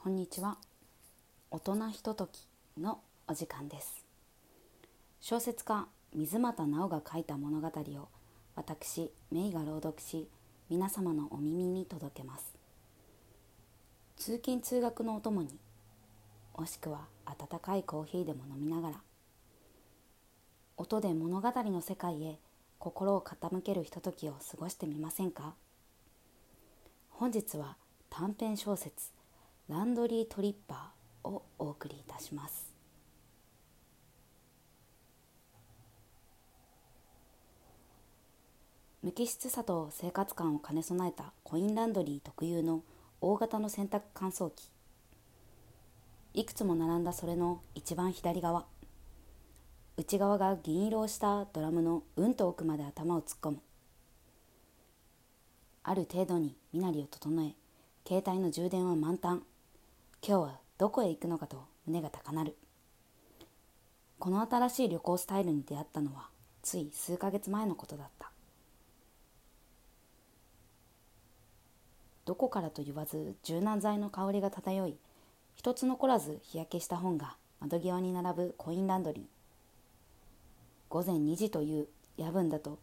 こんにちは。大人ひとときのお時間です。小説家水俣直が書いた物語を私メイが朗読し皆様のお耳に届けます。通勤通学のお供にもしくは温かいコーヒーでも飲みながら音で物語の世界へ心を傾けるひとときを過ごしてみませんか？本日は短編小説「ランドリートリッパー」をお送りいたします。無機質さと生活感を兼ね備えたコインランドリー特有の大型の洗濯乾燥機。いくつも並んだそれの一番左側。内側が銀色をしたドラムのうんと奥まで頭を突っ込む。ある程度に身なりを整え携帯の充電は満タン。今日はどこへ行くのかと胸が高鳴る。この新しい旅行スタイルに出会ったのはつい数ヶ月前のことだった。どこからと言わず柔軟剤の香りが漂い一つ残らず日焼けした本が窓際に並ぶコインランドリー。午前2時という夜分だと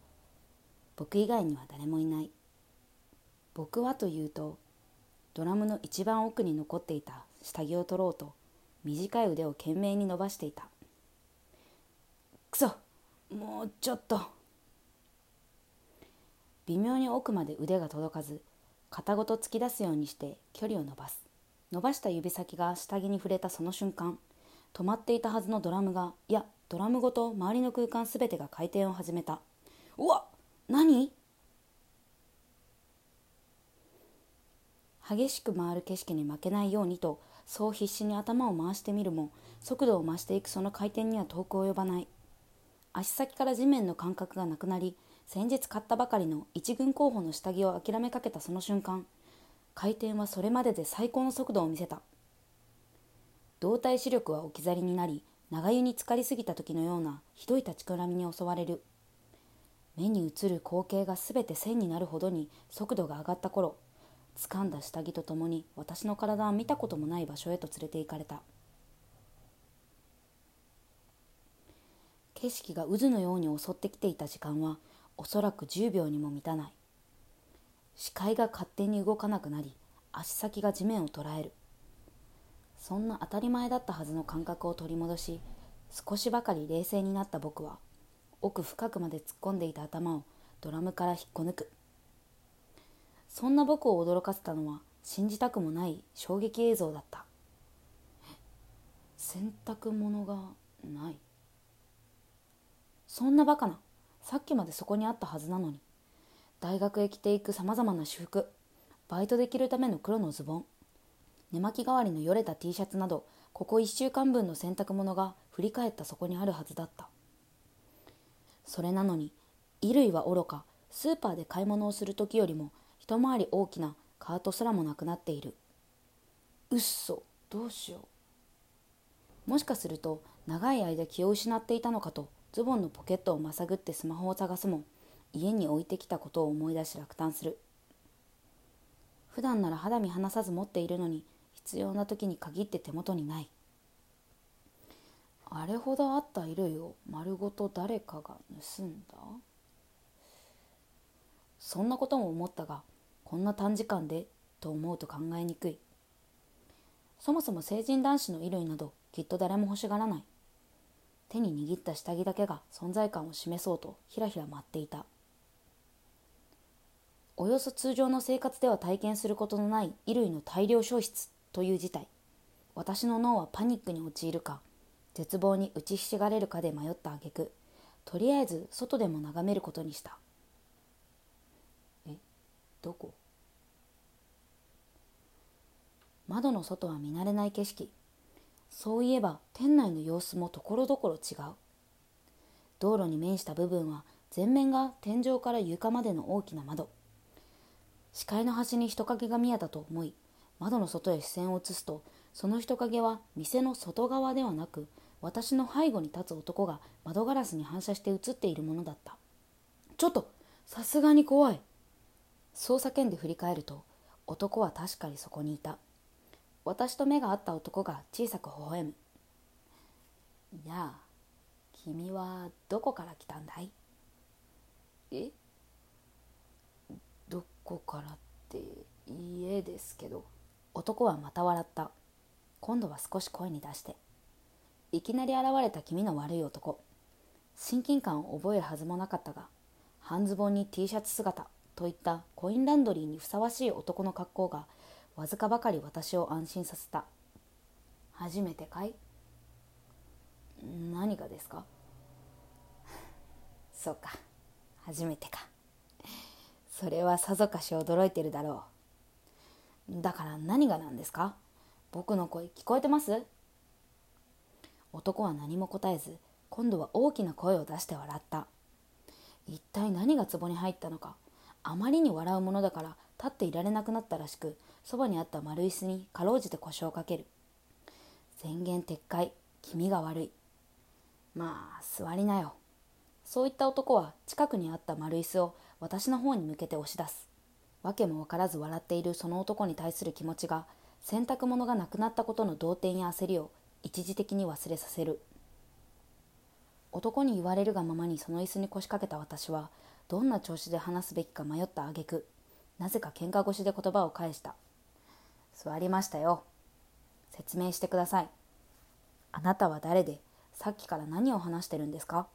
僕以外には誰もいない。僕はというとドラムの一番奥に残っていた下着を取ろうと短い腕を懸命に伸ばしていた。くそもうちょっと。微妙に奥まで腕が届かず肩ごと突き出すようにして距離を伸ばす。伸ばした指先が下着に触れたその瞬間止まっていたはずのドラムがいやドラムごと周りの空間すべてが回転を始めた。うわ何？激しく回る景色に負けないようにとそう必死に頭を回してみるも速度を増していくその回転には遠く及ばない。足先から地面の感覚がなくなり先日買ったばかりの一軍候補の下着を諦めかけたその瞬間回転はそれまでで最高の速度を見せた。動体視力は置き去りになり長湯に浸かりすぎた時のようなひどい立ちくらみに襲われる。目に映る光景が全て線になるほどに速度が上がった頃掴んだ下着とともに私の体は見たこともない場所へと連れて行かれた。景色が渦のように襲ってきていた時間はおそらく10秒にも満たない。視界が勝手に動かなくなり足先が地面を捉える。そんな当たり前だったはずの感覚を取り戻し少しばかり冷静になった僕は奥深くまで突っ込んでいた頭をドラムから引っこ抜く。そんな僕を驚かせたのは信じたくもない衝撃映像だった。洗濯物がない。そんなバカな。さっきまでそこにあったはずなのに。大学へ着ていくさまざまな私服。バイトで着るための黒のズボン。寝巻き代わりのよれた T シャツなどここ1週間分の洗濯物が振り返ったそこにあるはずだった。それなのに衣類はおろかスーパーで買い物をする時よりも一回り大きなカートすらもなくなっている。うっそどうしよう。もしかすると長い間気を失っていたのかとズボンのポケットをまさぐってスマホを探すも家に置いてきたことを思い出し落胆する。普段なら肌身離さず持っているのに必要な時に限って手元にない。あれほどあった衣類を丸ごと誰かが盗んだ？そんなことも思ったがこんな短時間でと思うと考えにくい。そもそも成人男子の衣類などきっと誰も欲しがらない。手に握った下着だけが存在感を示そうとひらひら舞っていた。およそ通常の生活では体験することのない衣類の大量消失という事態。私の脳はパニックに陥るか絶望に打ちひしがれるかで迷った挙句とりあえず外でも眺めることにした。えどこ？窓の外は見慣れない景色。そういえば店内の様子もところどころ違う。道路に面した部分は全面が天井から床までの大きな窓。視界の端に人影が見えたと思い窓の外へ視線を移すとその人影は店の外側ではなく私の背後に立つ男が窓ガラスに反射して映っているものだった。ちょっとさすがに怖い。そう叫んで振り返ると男は確かにそこにいた。私と目が合った男が小さく微笑む「やあ君はどこから来たんだい?」え？どこからって家ですけど。男はまた笑った。今度は少し声に出して。いきなり現れた気味の悪い男。親近感を覚えるはずもなかったが半ズボンに T シャツ姿といったコインランドリーにふさわしい男の格好がわずかばかり私を安心させた。初めてかい？何がですか？そうか。初めてか。それはさぞかし驚いてるだろう。だから何が何ですか？僕の声聞こえてます？男は何も答えず今度は大きな声を出して笑った。一体何が壺に入ったのか？あまりに笑うものだから立っていられなくなったらしくそばにあった丸椅子にかろうじて腰をかける。宣言撤回。気味が悪い。まあ座りなよ。そういった男は近くにあった丸椅子を私の方に向けて押し出す。訳も分からず笑っているその男に対する気持ちが洗濯物がなくなったことの動転や焦りを一時的に忘れさせる。男に言われるがままにその椅子に腰掛けた私はどんな調子で話すべきか迷った挙句。なぜか喧嘩腰で言葉を返した。座りましたよ。説明してください。あなたは誰でさっきから何を話してるんですか？